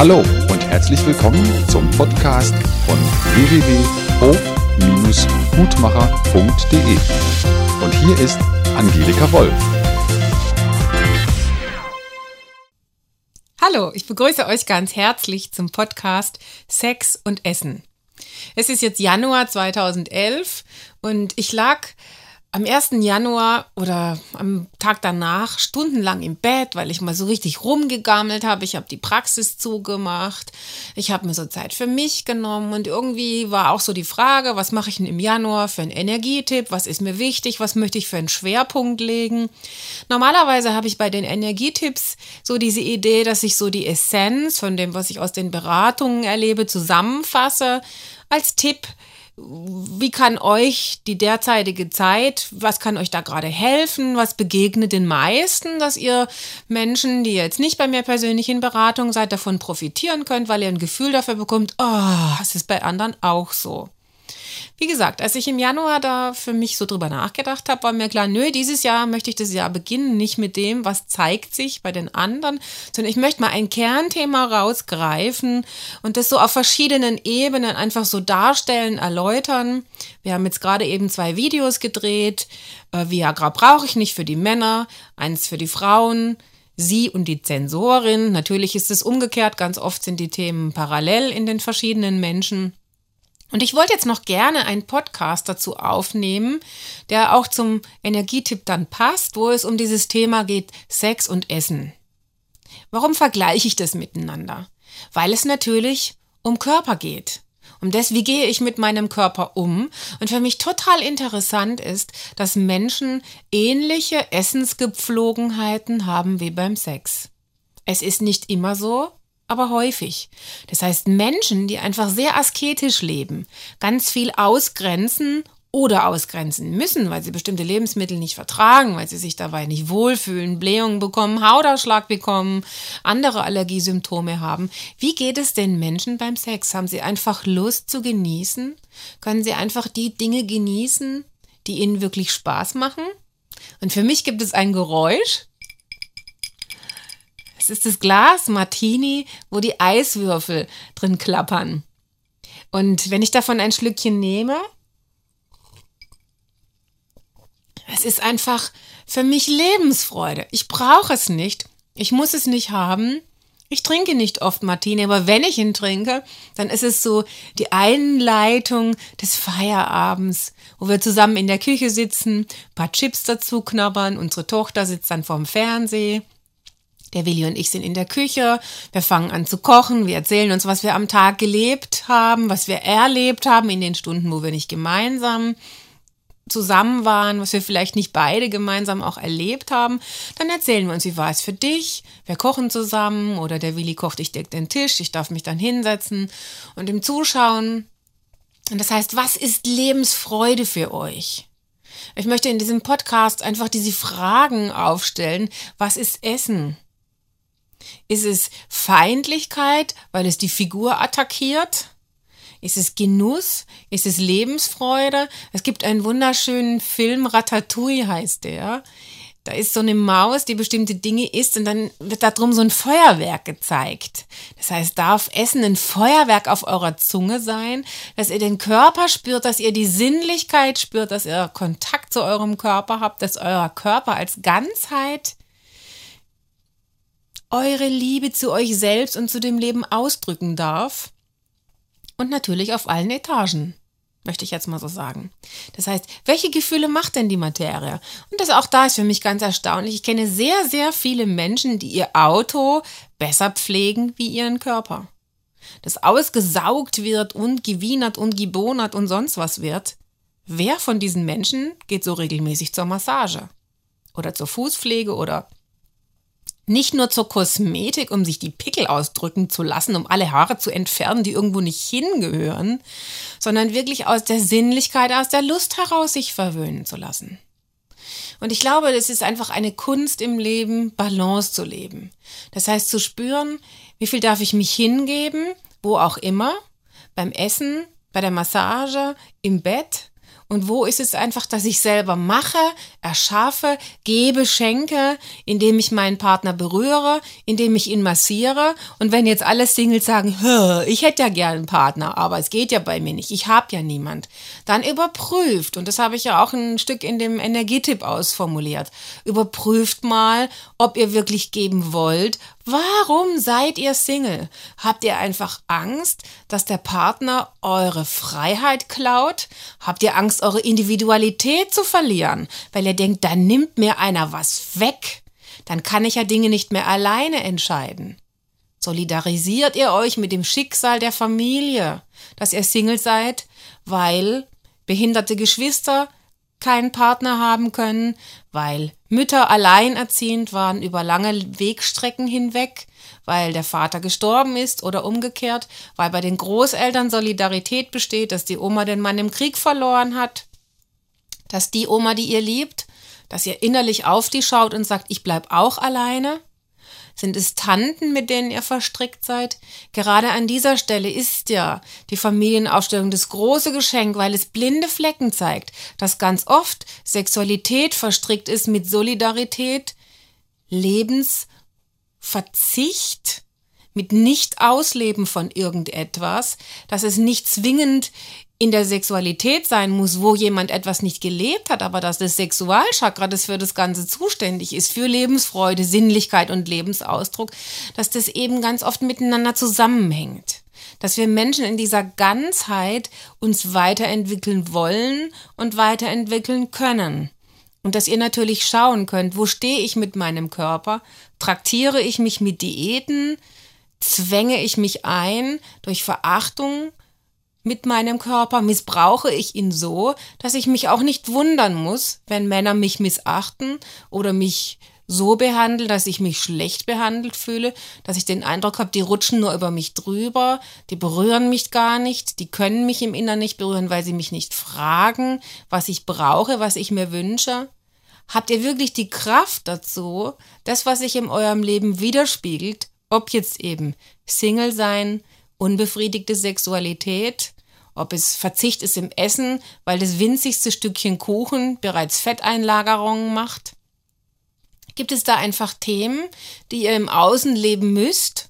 Hallo und herzlich willkommen zum Podcast von www.hof-gutmacher.de. Und hier ist Angelika Wolf. Hallo, ich begrüße euch ganz herzlich zum Podcast Sex und Essen. Es ist jetzt Januar 2011 und ich lag am 1. Januar oder am Tag danach stundenlang im Bett, weil ich mal so richtig rumgegammelt habe. Ich habe die Praxis zugemacht. Ich habe mir so Zeit für mich genommen und irgendwie war auch so die Frage, was mache ich denn im Januar für einen Energietipp? Was ist mir wichtig? Was möchte ich für einen Schwerpunkt legen? Normalerweise habe ich bei den Energietipps so diese Idee, dass ich so die Essenz von dem, was ich aus den Beratungen erlebe, zusammenfasse als Tipp wie kann euch die derzeitige Zeit, was kann euch da gerade helfen? Was begegnet den meisten, dass ihr Menschen, die jetzt nicht bei mir persönlich in Beratung seid, davon profitieren könnt, weil ihr ein Gefühl dafür bekommt, oh, es ist bei anderen auch so. Wie gesagt, als ich im Januar da für mich so drüber nachgedacht habe, war mir klar, nö, dieses Jahr möchte ich das Jahr beginnen, nicht mit dem, was zeigt sich bei den anderen, sondern ich möchte mal ein Kernthema rausgreifen und das so auf verschiedenen Ebenen einfach so darstellen, erläutern. Wir haben jetzt gerade eben zwei Videos gedreht. Äh, Viagra brauche ich nicht für die Männer, eins für die Frauen sie und die Zensorin. Natürlich ist es umgekehrt, ganz oft sind die Themen parallel in den verschiedenen Menschen. Und ich wollte jetzt noch gerne einen Podcast dazu aufnehmen, der auch zum Energietipp dann passt, wo es um dieses Thema geht, Sex und Essen. Warum vergleiche ich das miteinander? Weil es natürlich um Körper geht. Um das, wie gehe ich mit meinem Körper um? Und für mich total interessant ist, dass Menschen ähnliche Essensgepflogenheiten haben wie beim Sex. Es ist nicht immer so, aber häufig. Das heißt, Menschen, die einfach sehr asketisch leben, ganz viel ausgrenzen oder ausgrenzen müssen, weil sie bestimmte Lebensmittel nicht vertragen, weil sie sich dabei nicht wohlfühlen, Blähungen bekommen, Hautausschlag bekommen, andere Allergiesymptome haben. Wie geht es den Menschen beim Sex? Haben sie einfach Lust zu genießen? Können sie einfach die Dinge genießen, die ihnen wirklich Spaß machen? Und für mich gibt es ein Geräusch, ist das Glas Martini, wo die Eiswürfel drin klappern. Und wenn ich davon ein Schlückchen nehme, es ist einfach für mich Lebensfreude. Ich brauche es nicht. Ich muss es nicht haben. Ich trinke nicht oft Martini, aber wenn ich ihn trinke, dann ist es so die Einleitung des Feierabends, wo wir zusammen in der Küche sitzen, ein paar Chips dazu knabbern, unsere Tochter sitzt dann vorm Fernseher der Willi und ich sind in der Küche, wir fangen an zu kochen, wir erzählen uns, was wir am Tag gelebt haben, was wir erlebt haben in den Stunden, wo wir nicht gemeinsam zusammen waren, was wir vielleicht nicht beide gemeinsam auch erlebt haben. Dann erzählen wir uns, wie war es für dich? Wir kochen zusammen oder der Willi kocht, ich decke den Tisch, ich darf mich dann hinsetzen und im Zuschauen. Und das heißt, was ist Lebensfreude für euch? Ich möchte in diesem Podcast einfach diese Fragen aufstellen. Was ist Essen? Ist es Feindlichkeit, weil es die Figur attackiert? Ist es Genuss? Ist es Lebensfreude? Es gibt einen wunderschönen Film, Ratatouille heißt der. Da ist so eine Maus, die bestimmte Dinge isst und dann wird da drum so ein Feuerwerk gezeigt. Das heißt, darf Essen ein Feuerwerk auf eurer Zunge sein, dass ihr den Körper spürt, dass ihr die Sinnlichkeit spürt, dass ihr Kontakt zu eurem Körper habt, dass euer Körper als Ganzheit eure Liebe zu euch selbst und zu dem Leben ausdrücken darf. Und natürlich auf allen Etagen, möchte ich jetzt mal so sagen. Das heißt, welche Gefühle macht denn die Materie? Und das auch da ist für mich ganz erstaunlich. Ich kenne sehr, sehr viele Menschen, die ihr Auto besser pflegen wie ihren Körper. Das ausgesaugt wird und gewienert und gebonert und sonst was wird. Wer von diesen Menschen geht so regelmäßig zur Massage? Oder zur Fußpflege oder nicht nur zur Kosmetik, um sich die Pickel ausdrücken zu lassen, um alle Haare zu entfernen, die irgendwo nicht hingehören, sondern wirklich aus der Sinnlichkeit, aus der Lust heraus sich verwöhnen zu lassen. Und ich glaube, es ist einfach eine Kunst im Leben, Balance zu leben. Das heißt, zu spüren, wie viel darf ich mich hingeben, wo auch immer, beim Essen, bei der Massage, im Bett und wo ist es einfach, dass ich selber mache, erschaffe, gebe, schenke, indem ich meinen Partner berühre, indem ich ihn massiere. Und wenn jetzt alle Singles sagen, ich hätte ja gern einen Partner, aber es geht ja bei mir nicht, ich habe ja niemand, dann überprüft, und das habe ich ja auch ein Stück in dem Energietipp ausformuliert, überprüft mal, ob ihr wirklich geben wollt, Warum seid ihr Single? Habt ihr einfach Angst, dass der Partner eure Freiheit klaut? Habt ihr Angst, eure Individualität zu verlieren, weil ihr denkt, dann nimmt mir einer was weg? Dann kann ich ja Dinge nicht mehr alleine entscheiden. Solidarisiert ihr euch mit dem Schicksal der Familie, dass ihr Single seid, weil behinderte Geschwister keinen Partner haben können, weil Mütter alleinerziehend waren über lange Wegstrecken hinweg, weil der Vater gestorben ist oder umgekehrt, weil bei den Großeltern Solidarität besteht, dass die Oma den Mann im Krieg verloren hat, dass die Oma, die ihr liebt, dass ihr innerlich auf die schaut und sagt, ich bleib auch alleine, sind es Tanten, mit denen ihr verstrickt seid? Gerade an dieser Stelle ist ja die Familienaufstellung das große Geschenk, weil es blinde Flecken zeigt, dass ganz oft Sexualität verstrickt ist mit Solidarität, Lebensverzicht, mit Nicht-Ausleben von irgendetwas, dass es nicht zwingend in der Sexualität sein muss, wo jemand etwas nicht gelebt hat, aber dass das Sexualchakra, das für das Ganze zuständig ist, für Lebensfreude, Sinnlichkeit und Lebensausdruck, dass das eben ganz oft miteinander zusammenhängt. Dass wir Menschen in dieser Ganzheit uns weiterentwickeln wollen und weiterentwickeln können. Und dass ihr natürlich schauen könnt, wo stehe ich mit meinem Körper? Traktiere ich mich mit Diäten? Zwänge ich mich ein durch Verachtung? Mit meinem Körper, missbrauche ich ihn so, dass ich mich auch nicht wundern muss, wenn Männer mich missachten oder mich so behandeln, dass ich mich schlecht behandelt fühle, dass ich den Eindruck habe, die rutschen nur über mich drüber, die berühren mich gar nicht, die können mich im Inneren nicht berühren, weil sie mich nicht fragen, was ich brauche, was ich mir wünsche. Habt ihr wirklich die Kraft dazu, das, was sich in eurem Leben widerspiegelt, ob jetzt eben Single sein, unbefriedigte Sexualität, ob es Verzicht ist im Essen, weil das winzigste Stückchen Kuchen bereits Fetteinlagerungen macht. Gibt es da einfach Themen, die ihr im Außen leben müsst,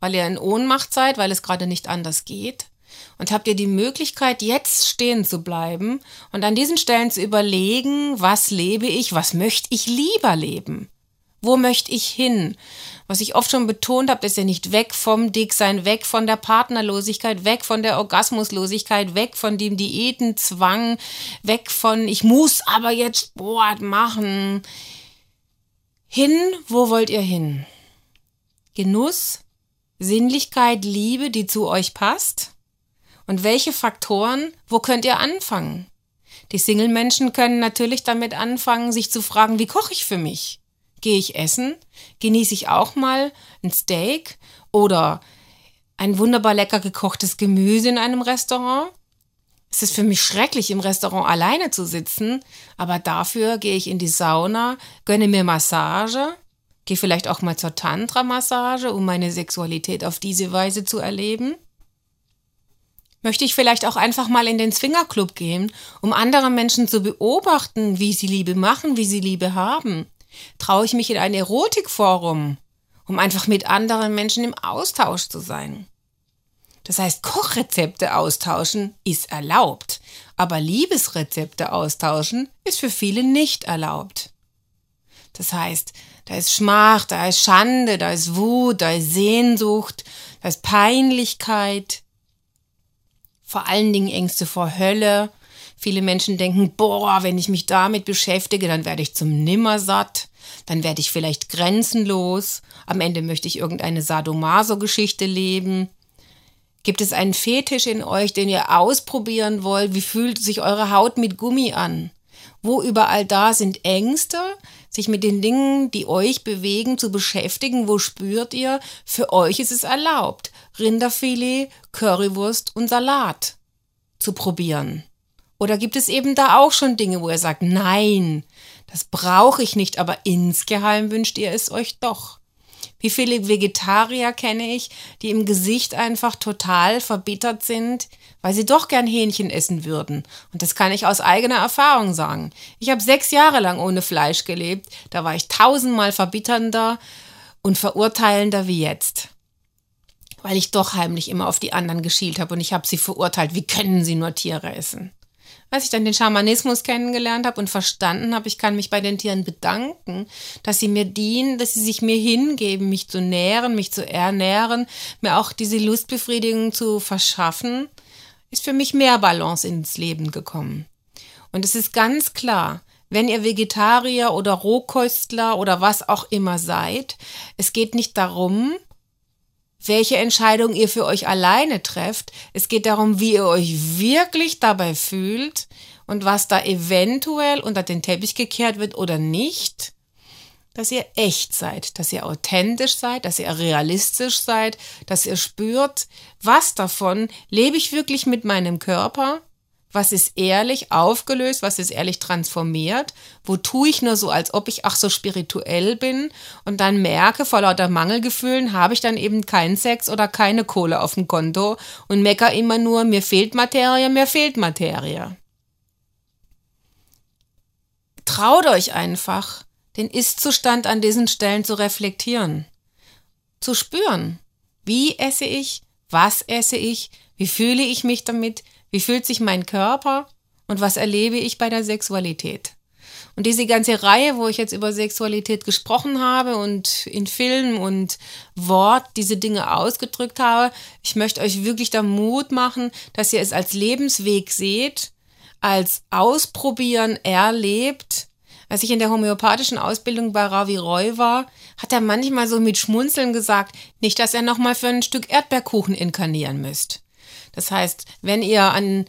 weil ihr in Ohnmacht seid, weil es gerade nicht anders geht? Und habt ihr die Möglichkeit, jetzt stehen zu bleiben und an diesen Stellen zu überlegen, was lebe ich, was möchte ich lieber leben? Wo möchte ich hin? Was ich oft schon betont habe, ist ja nicht weg vom Dicksein, weg von der Partnerlosigkeit, weg von der Orgasmuslosigkeit, weg von dem Diätenzwang, weg von ich muss aber jetzt Sport machen. Hin, wo wollt ihr hin? Genuss, Sinnlichkeit, Liebe, die zu euch passt? Und welche Faktoren, wo könnt ihr anfangen? Die Single-Menschen können natürlich damit anfangen, sich zu fragen, wie koche ich für mich? Gehe ich essen? Genieße ich auch mal ein Steak oder ein wunderbar lecker gekochtes Gemüse in einem Restaurant? Es ist für mich schrecklich, im Restaurant alleine zu sitzen, aber dafür gehe ich in die Sauna, gönne mir Massage, gehe vielleicht auch mal zur Tantra-Massage, um meine Sexualität auf diese Weise zu erleben. Möchte ich vielleicht auch einfach mal in den Zwingerclub gehen, um andere Menschen zu beobachten, wie sie Liebe machen, wie sie Liebe haben? Traue ich mich in ein Erotikforum, um einfach mit anderen Menschen im Austausch zu sein? Das heißt, Kochrezepte austauschen ist erlaubt, aber Liebesrezepte austauschen ist für viele nicht erlaubt. Das heißt, da ist Schmach, da ist Schande, da ist Wut, da ist Sehnsucht, da ist Peinlichkeit, vor allen Dingen Ängste vor Hölle, Viele Menschen denken, boah, wenn ich mich damit beschäftige, dann werde ich zum Nimmersatt, dann werde ich vielleicht grenzenlos, am Ende möchte ich irgendeine Sadomaso-Geschichte leben. Gibt es einen Fetisch in euch, den ihr ausprobieren wollt? Wie fühlt sich eure Haut mit Gummi an? Wo überall da sind Ängste, sich mit den Dingen, die euch bewegen, zu beschäftigen. Wo spürt ihr, für euch ist es erlaubt, Rinderfilet, Currywurst und Salat zu probieren. Oder gibt es eben da auch schon Dinge, wo ihr sagt, nein, das brauche ich nicht, aber insgeheim wünscht ihr es euch doch. Wie viele Vegetarier kenne ich, die im Gesicht einfach total verbittert sind, weil sie doch gern Hähnchen essen würden. Und das kann ich aus eigener Erfahrung sagen. Ich habe sechs Jahre lang ohne Fleisch gelebt. Da war ich tausendmal verbitternder und verurteilender wie jetzt. Weil ich doch heimlich immer auf die anderen geschielt habe und ich habe sie verurteilt. Wie können sie nur Tiere essen? Als ich dann den Schamanismus kennengelernt habe und verstanden habe, ich kann mich bei den Tieren bedanken, dass sie mir dienen, dass sie sich mir hingeben, mich zu nähren, mich zu ernähren, mir auch diese Lustbefriedigung zu verschaffen, ist für mich mehr Balance ins Leben gekommen. Und es ist ganz klar, wenn ihr Vegetarier oder Rohköstler oder was auch immer seid, es geht nicht darum, welche Entscheidung ihr für euch alleine trefft. Es geht darum, wie ihr euch wirklich dabei fühlt und was da eventuell unter den Teppich gekehrt wird oder nicht. Dass ihr echt seid, dass ihr authentisch seid, dass ihr realistisch seid, dass ihr spürt, was davon lebe ich wirklich mit meinem Körper was ist ehrlich aufgelöst, was ist ehrlich transformiert, wo tue ich nur so, als ob ich ach so spirituell bin und dann merke, vor lauter Mangelgefühlen habe ich dann eben keinen Sex oder keine Kohle auf dem Konto und mecker immer nur, mir fehlt Materie, mir fehlt Materie. Traut euch einfach, den Ist-Zustand an diesen Stellen zu reflektieren, zu spüren. Wie esse ich? Was esse ich? Wie fühle ich mich damit? Wie fühlt sich mein Körper und was erlebe ich bei der Sexualität? Und diese ganze Reihe, wo ich jetzt über Sexualität gesprochen habe und in Film und Wort diese Dinge ausgedrückt habe, ich möchte euch wirklich da Mut machen, dass ihr es als Lebensweg seht, als Ausprobieren erlebt. Als ich in der homöopathischen Ausbildung bei Ravi Roy war, hat er manchmal so mit Schmunzeln gesagt, nicht, dass er nochmal für ein Stück Erdbeerkuchen inkarnieren müsst. Das heißt, wenn ihr an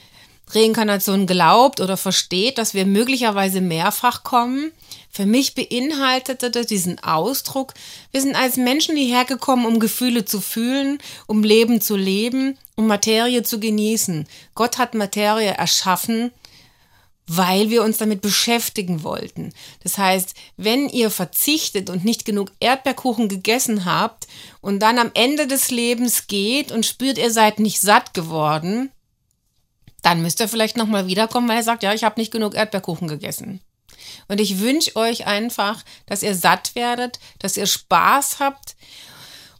Reinkarnation glaubt oder versteht, dass wir möglicherweise mehrfach kommen, für mich beinhaltete das diesen Ausdruck, wir sind als Menschen hierher gekommen, um Gefühle zu fühlen, um Leben zu leben, um Materie zu genießen. Gott hat Materie erschaffen, weil wir uns damit beschäftigen wollten. Das heißt, wenn ihr verzichtet und nicht genug Erdbeerkuchen gegessen habt und dann am Ende des Lebens geht und spürt, ihr seid nicht satt geworden, dann müsst ihr vielleicht nochmal wiederkommen, weil er sagt, ja, ich habe nicht genug Erdbeerkuchen gegessen. Und ich wünsche euch einfach, dass ihr satt werdet, dass ihr Spaß habt.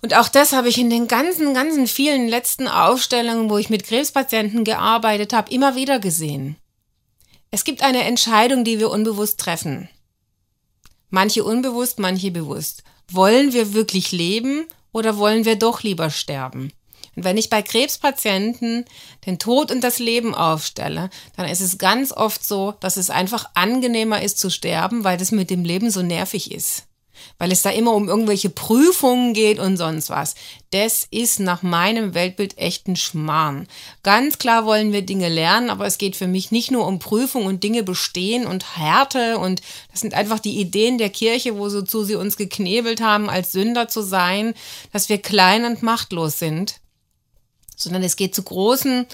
Und auch das habe ich in den ganzen, ganzen vielen letzten Aufstellungen, wo ich mit Krebspatienten gearbeitet habe, immer wieder gesehen. Es gibt eine Entscheidung, die wir unbewusst treffen. Manche unbewusst, manche bewusst. Wollen wir wirklich leben oder wollen wir doch lieber sterben? Und wenn ich bei Krebspatienten den Tod und das Leben aufstelle, dann ist es ganz oft so, dass es einfach angenehmer ist zu sterben, weil das mit dem Leben so nervig ist weil es da immer um irgendwelche Prüfungen geht und sonst was. Das ist nach meinem Weltbild echt ein Schmarrn. Ganz klar wollen wir Dinge lernen, aber es geht für mich nicht nur um Prüfung und Dinge bestehen und Härte und das sind einfach die Ideen der Kirche, wozu sie uns geknebelt haben, als Sünder zu sein, dass wir klein und machtlos sind, sondern es geht zu großen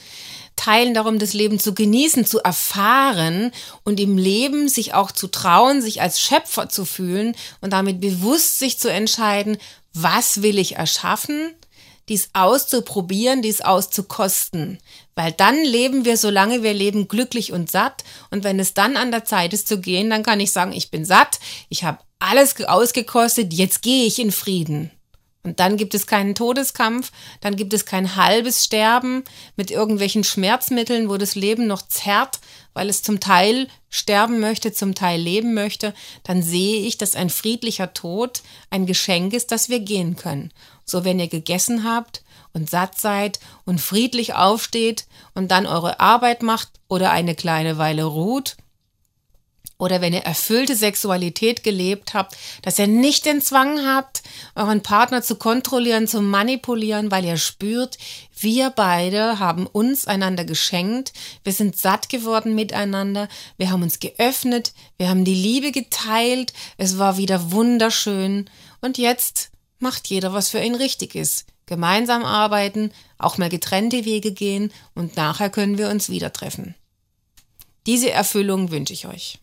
Teilen darum, das Leben zu genießen, zu erfahren und im Leben sich auch zu trauen, sich als Schöpfer zu fühlen und damit bewusst sich zu entscheiden, was will ich erschaffen, dies auszuprobieren, dies auszukosten. Weil dann leben wir, solange wir leben, glücklich und satt. Und wenn es dann an der Zeit ist zu gehen, dann kann ich sagen, ich bin satt, ich habe alles ausgekostet, jetzt gehe ich in Frieden. Und dann gibt es keinen Todeskampf, dann gibt es kein halbes Sterben mit irgendwelchen Schmerzmitteln, wo das Leben noch zerrt, weil es zum Teil sterben möchte, zum Teil leben möchte. Dann sehe ich, dass ein friedlicher Tod ein Geschenk ist, dass wir gehen können. So, wenn ihr gegessen habt und satt seid und friedlich aufsteht und dann eure Arbeit macht oder eine kleine Weile ruht, oder wenn ihr erfüllte Sexualität gelebt habt, dass ihr nicht den Zwang habt, euren Partner zu kontrollieren, zu manipulieren, weil ihr spürt, wir beide haben uns einander geschenkt, wir sind satt geworden miteinander, wir haben uns geöffnet, wir haben die Liebe geteilt, es war wieder wunderschön und jetzt macht jeder, was für ihn richtig ist. Gemeinsam arbeiten, auch mal getrennte Wege gehen und nachher können wir uns wieder treffen. Diese Erfüllung wünsche ich euch.